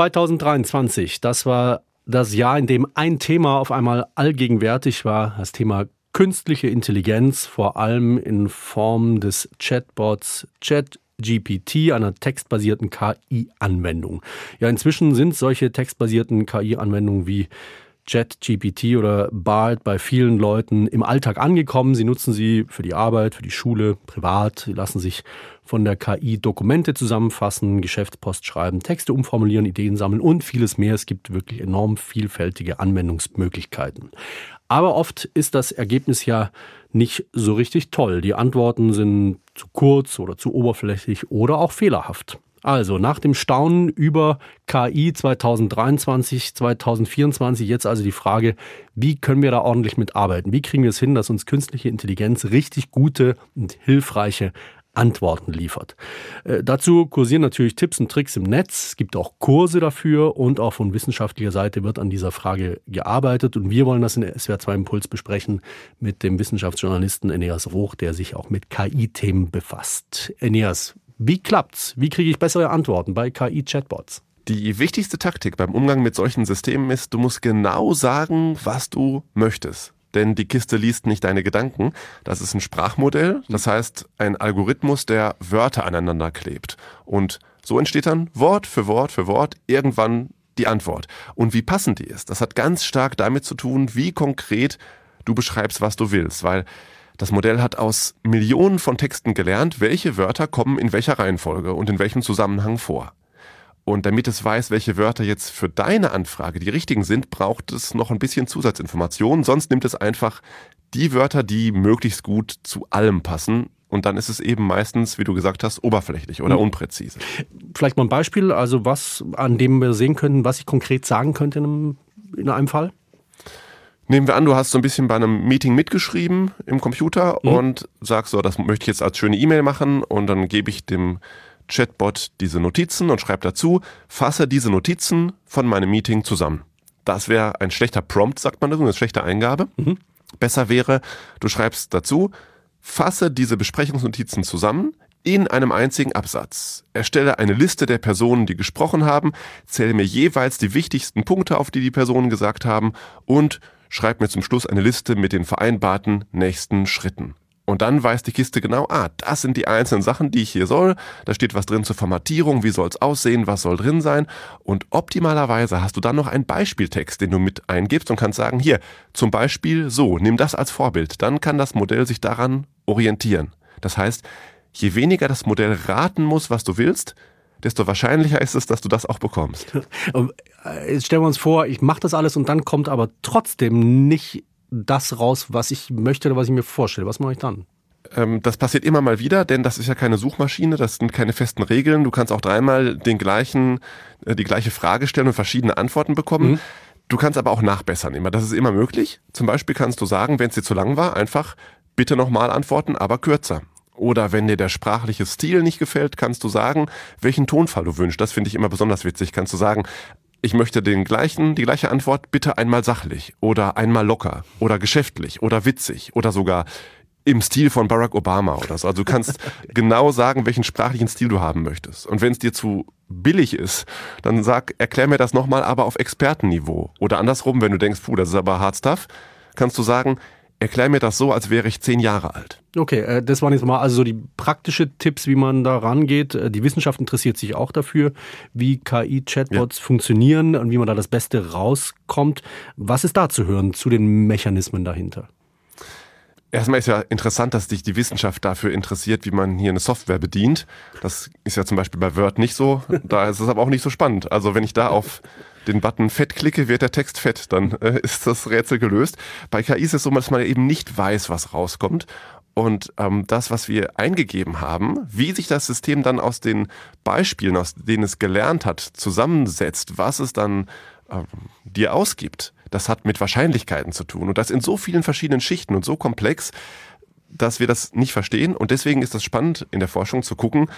2023, das war das Jahr, in dem ein Thema auf einmal allgegenwärtig war, das Thema künstliche Intelligenz, vor allem in Form des Chatbots ChatGPT, einer textbasierten KI-Anwendung. Ja, inzwischen sind solche textbasierten KI-Anwendungen wie ChatGPT oder BART bei vielen Leuten im Alltag angekommen. Sie nutzen sie für die Arbeit, für die Schule, privat. Sie lassen sich von der KI Dokumente zusammenfassen, Geschäftspost schreiben, Texte umformulieren, Ideen sammeln und vieles mehr. Es gibt wirklich enorm vielfältige Anwendungsmöglichkeiten. Aber oft ist das Ergebnis ja nicht so richtig toll. Die Antworten sind zu kurz oder zu oberflächlich oder auch fehlerhaft. Also nach dem Staunen über KI 2023, 2024 jetzt also die Frage, wie können wir da ordentlich mitarbeiten? Wie kriegen wir es hin, dass uns künstliche Intelligenz richtig gute und hilfreiche Antworten liefert. Äh, dazu kursieren natürlich Tipps und Tricks im Netz. Es gibt auch Kurse dafür und auch von wissenschaftlicher Seite wird an dieser Frage gearbeitet. Und wir wollen das in der SWR 2 Impuls besprechen mit dem Wissenschaftsjournalisten Eneas Roch, der sich auch mit KI-Themen befasst. Eneas, wie klappt's? Wie kriege ich bessere Antworten bei KI-Chatbots? Die wichtigste Taktik beim Umgang mit solchen Systemen ist, du musst genau sagen, was du möchtest. Denn die Kiste liest nicht deine Gedanken. Das ist ein Sprachmodell, das heißt ein Algorithmus, der Wörter aneinander klebt. Und so entsteht dann Wort für Wort für Wort irgendwann die Antwort. Und wie passend die ist, das hat ganz stark damit zu tun, wie konkret du beschreibst, was du willst. Weil das Modell hat aus Millionen von Texten gelernt, welche Wörter kommen in welcher Reihenfolge und in welchem Zusammenhang vor. Und damit es weiß, welche Wörter jetzt für deine Anfrage die richtigen sind, braucht es noch ein bisschen Zusatzinformationen. Sonst nimmt es einfach die Wörter, die möglichst gut zu allem passen. Und dann ist es eben meistens, wie du gesagt hast, oberflächlich oder hm. unpräzise. Vielleicht mal ein Beispiel, also was, an dem wir sehen können, was ich konkret sagen könnte in einem, in einem Fall? Nehmen wir an, du hast so ein bisschen bei einem Meeting mitgeschrieben im Computer mhm. und sagst so, das möchte ich jetzt als schöne E-Mail machen und dann gebe ich dem Chatbot diese Notizen und schreibe dazu, fasse diese Notizen von meinem Meeting zusammen. Das wäre ein schlechter Prompt, sagt man das, eine schlechte Eingabe. Mhm. Besser wäre, du schreibst dazu, fasse diese Besprechungsnotizen zusammen in einem einzigen Absatz. Erstelle eine Liste der Personen, die gesprochen haben, zähle mir jeweils die wichtigsten Punkte auf, die die Personen gesagt haben und schreib mir zum Schluss eine Liste mit den vereinbarten nächsten Schritten. Und dann weiß die Kiste genau, ah, das sind die einzelnen Sachen, die ich hier soll. Da steht was drin zur Formatierung, wie soll es aussehen, was soll drin sein. Und optimalerweise hast du dann noch einen Beispieltext, den du mit eingibst und kannst sagen, hier, zum Beispiel so, nimm das als Vorbild. Dann kann das Modell sich daran orientieren. Das heißt, je weniger das Modell raten muss, was du willst, desto wahrscheinlicher ist es, dass du das auch bekommst. Äh, jetzt stellen wir uns vor, ich mache das alles und dann kommt aber trotzdem nicht das raus, was ich möchte oder was ich mir vorstelle. Was mache ich dann? Ähm, das passiert immer mal wieder, denn das ist ja keine Suchmaschine, das sind keine festen Regeln. Du kannst auch dreimal den gleichen, äh, die gleiche Frage stellen und verschiedene Antworten bekommen. Mhm. Du kannst aber auch nachbessern immer. Das ist immer möglich. Zum Beispiel kannst du sagen, wenn es dir zu lang war, einfach bitte nochmal antworten, aber kürzer. Oder wenn dir der sprachliche Stil nicht gefällt, kannst du sagen, welchen Tonfall du wünschst. Das finde ich immer besonders witzig. Kannst du sagen, ich möchte den gleichen, die gleiche Antwort bitte einmal sachlich oder einmal locker oder geschäftlich oder witzig oder sogar im Stil von Barack Obama oder so. Also du kannst genau sagen, welchen sprachlichen Stil du haben möchtest. Und wenn es dir zu billig ist, dann sag, erklär mir das nochmal aber auf Expertenniveau. Oder andersrum, wenn du denkst, puh, das ist aber hard stuff, kannst du sagen, Erklär mir das so, als wäre ich zehn Jahre alt. Okay, äh, das waren jetzt mal also so die praktischen Tipps, wie man da rangeht. Äh, die Wissenschaft interessiert sich auch dafür, wie KI-Chatbots ja. funktionieren und wie man da das Beste rauskommt. Was ist da zu hören zu den Mechanismen dahinter? Erstmal ist ja interessant, dass sich die Wissenschaft dafür interessiert, wie man hier eine Software bedient. Das ist ja zum Beispiel bei Word nicht so. Da ist es aber auch nicht so spannend. Also wenn ich da auf den Button fett klicke, wird der Text fett. Dann äh, ist das Rätsel gelöst. Bei KI ist es so, dass man eben nicht weiß, was rauskommt. Und ähm, das, was wir eingegeben haben, wie sich das System dann aus den Beispielen, aus denen es gelernt hat, zusammensetzt, was es dann ähm, dir ausgibt, das hat mit Wahrscheinlichkeiten zu tun. Und das in so vielen verschiedenen Schichten und so komplex, dass wir das nicht verstehen. Und deswegen ist es spannend, in der Forschung zu gucken,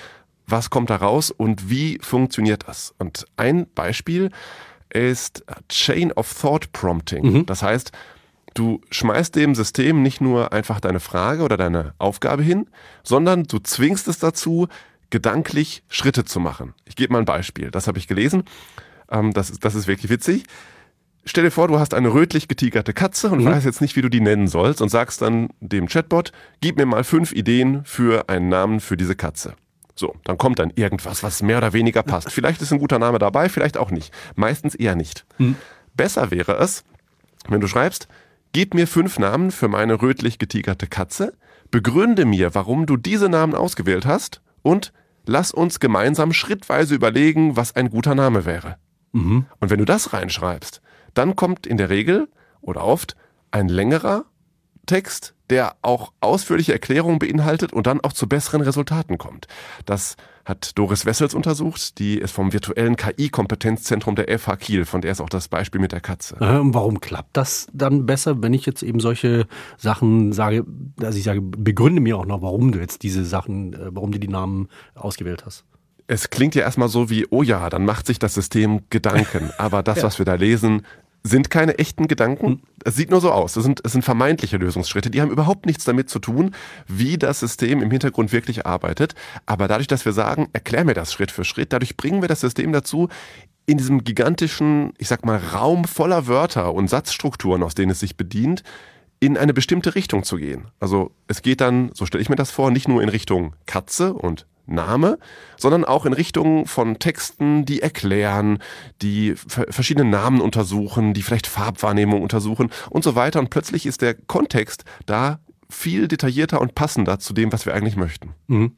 was kommt da raus und wie funktioniert das. Und ein Beispiel ist Chain of Thought Prompting. Mhm. Das heißt, du schmeißt dem System nicht nur einfach deine Frage oder deine Aufgabe hin, sondern du zwingst es dazu, gedanklich Schritte zu machen. Ich gebe mal ein Beispiel. Das habe ich gelesen. Ähm, das, ist, das ist wirklich witzig. Stell dir vor, du hast eine rötlich getigerte Katze und mhm. weißt jetzt nicht, wie du die nennen sollst und sagst dann dem Chatbot, gib mir mal fünf Ideen für einen Namen für diese Katze. So, dann kommt dann irgendwas, was mehr oder weniger passt. Vielleicht ist ein guter Name dabei, vielleicht auch nicht. Meistens eher nicht. Mhm. Besser wäre es, wenn du schreibst, gib mir fünf Namen für meine rötlich getigerte Katze, begründe mir, warum du diese Namen ausgewählt hast und lass uns gemeinsam schrittweise überlegen, was ein guter Name wäre. Mhm. Und wenn du das reinschreibst, dann kommt in der Regel oder oft ein längerer Text, der auch ausführliche Erklärungen beinhaltet und dann auch zu besseren Resultaten kommt. Das hat Doris Wessels untersucht, die ist vom virtuellen KI-Kompetenzzentrum der FH Kiel, von der ist auch das Beispiel mit der Katze. Und warum klappt das dann besser, wenn ich jetzt eben solche Sachen sage, also ich sage, begründe mir auch noch, warum du jetzt diese Sachen, äh, warum du die Namen ausgewählt hast? Es klingt ja erstmal so wie, oh ja, dann macht sich das System Gedanken. Aber das, ja. was wir da lesen, sind keine echten Gedanken. Hm. Es sieht nur so aus. Es sind, es sind vermeintliche Lösungsschritte. Die haben überhaupt nichts damit zu tun, wie das System im Hintergrund wirklich arbeitet. Aber dadurch, dass wir sagen, erklär mir das Schritt für Schritt, dadurch bringen wir das System dazu, in diesem gigantischen, ich sag mal, Raum voller Wörter und Satzstrukturen, aus denen es sich bedient, in eine bestimmte Richtung zu gehen. Also es geht dann, so stelle ich mir das vor, nicht nur in Richtung Katze und Name, sondern auch in Richtung von Texten, die erklären, die verschiedene Namen untersuchen, die vielleicht Farbwahrnehmung untersuchen und so weiter. Und plötzlich ist der Kontext da viel detaillierter und passender zu dem, was wir eigentlich möchten. Mhm.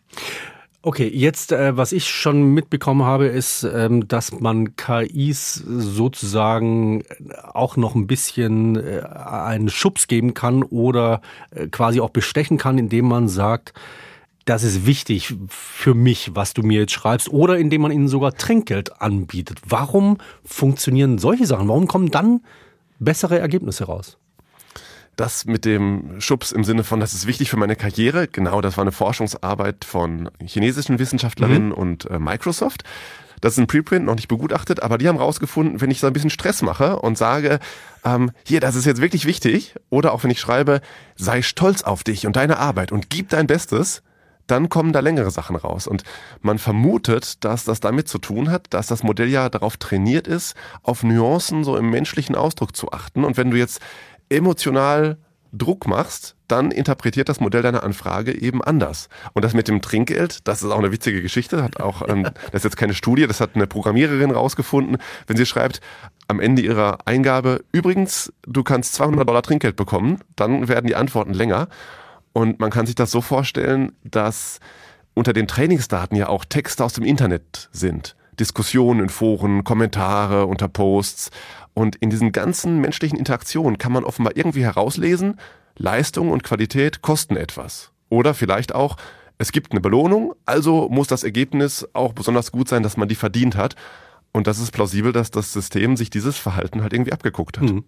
Okay, jetzt, äh, was ich schon mitbekommen habe, ist, ähm, dass man KIs sozusagen auch noch ein bisschen äh, einen Schubs geben kann oder äh, quasi auch bestechen kann, indem man sagt, das ist wichtig für mich, was du mir jetzt schreibst, oder indem man ihnen sogar Trinkgeld anbietet. Warum funktionieren solche Sachen? Warum kommen dann bessere Ergebnisse raus? Das mit dem Schubs im Sinne von, das ist wichtig für meine Karriere, genau, das war eine Forschungsarbeit von chinesischen Wissenschaftlerinnen mhm. und äh, Microsoft. Das ist ein Preprint, noch nicht begutachtet, aber die haben rausgefunden, wenn ich so ein bisschen Stress mache und sage, ähm, hier, das ist jetzt wirklich wichtig, oder auch wenn ich schreibe, sei stolz auf dich und deine Arbeit und gib dein Bestes, dann kommen da längere Sachen raus. Und man vermutet, dass das damit zu tun hat, dass das Modell ja darauf trainiert ist, auf Nuancen so im menschlichen Ausdruck zu achten. Und wenn du jetzt emotional Druck machst, dann interpretiert das Modell deine Anfrage eben anders. Und das mit dem Trinkgeld, das ist auch eine witzige Geschichte, hat auch, ähm, das ist jetzt keine Studie, das hat eine Programmiererin rausgefunden, wenn sie schreibt, am Ende ihrer Eingabe, übrigens, du kannst 200 Dollar Trinkgeld bekommen, dann werden die Antworten länger. Und man kann sich das so vorstellen, dass unter den Trainingsdaten ja auch Texte aus dem Internet sind. Diskussionen in Foren, Kommentare unter Posts. Und in diesen ganzen menschlichen Interaktionen kann man offenbar irgendwie herauslesen, Leistung und Qualität kosten etwas. Oder vielleicht auch, es gibt eine Belohnung, also muss das Ergebnis auch besonders gut sein, dass man die verdient hat. Und das ist plausibel, dass das System sich dieses Verhalten halt irgendwie abgeguckt hat. Mhm.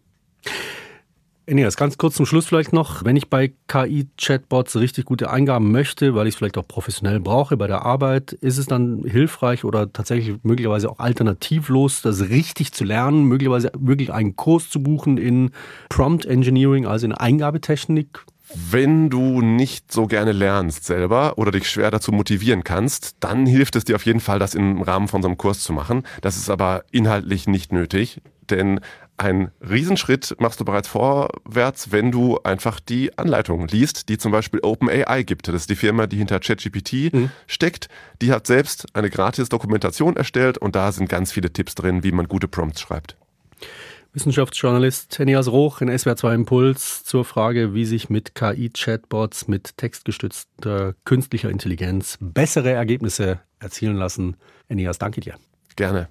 Eneas, ganz kurz zum Schluss vielleicht noch. Wenn ich bei KI-Chatbots richtig gute Eingaben möchte, weil ich es vielleicht auch professionell brauche bei der Arbeit, ist es dann hilfreich oder tatsächlich möglicherweise auch alternativlos, das richtig zu lernen, möglicherweise wirklich einen Kurs zu buchen in Prompt Engineering, also in Eingabetechnik? Wenn du nicht so gerne lernst selber oder dich schwer dazu motivieren kannst, dann hilft es dir auf jeden Fall, das im Rahmen von so einem Kurs zu machen. Das ist aber inhaltlich nicht nötig, denn ein Riesenschritt machst du bereits vorwärts, wenn du einfach die Anleitung liest, die zum Beispiel OpenAI gibt. Das ist die Firma, die hinter ChatGPT mhm. steckt. Die hat selbst eine gratis Dokumentation erstellt und da sind ganz viele Tipps drin, wie man gute Prompts schreibt. Wissenschaftsjournalist Enias Roch in SWR2 Impuls zur Frage, wie sich mit KI-Chatbots mit textgestützter künstlicher Intelligenz bessere Ergebnisse erzielen lassen. Enias, danke dir. Gerne.